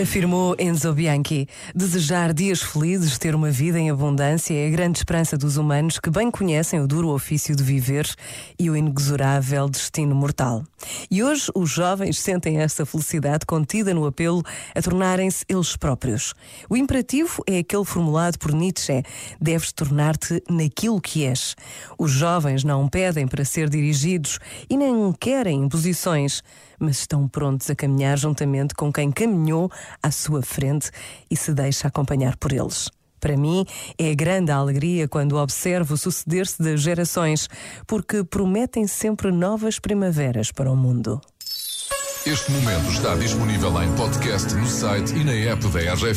Afirmou Enzo Bianchi: desejar dias felizes, ter uma vida em abundância é a grande esperança dos humanos que bem conhecem o duro ofício de viver e o inexorável destino mortal. E hoje os jovens sentem esta felicidade contida no apelo a tornarem-se eles próprios. O imperativo é aquele formulado por Nietzsche: deves tornar-te naquilo que és. Os jovens não pedem para ser dirigidos e nem querem imposições, mas estão prontos a caminhar juntamente com quem caminhou à sua frente e se deixa acompanhar por eles. Para mim, é grande a alegria quando observo o suceder-se das gerações, porque prometem sempre novas primaveras para o mundo. Este momento está disponível em podcast no site e na app da RGF.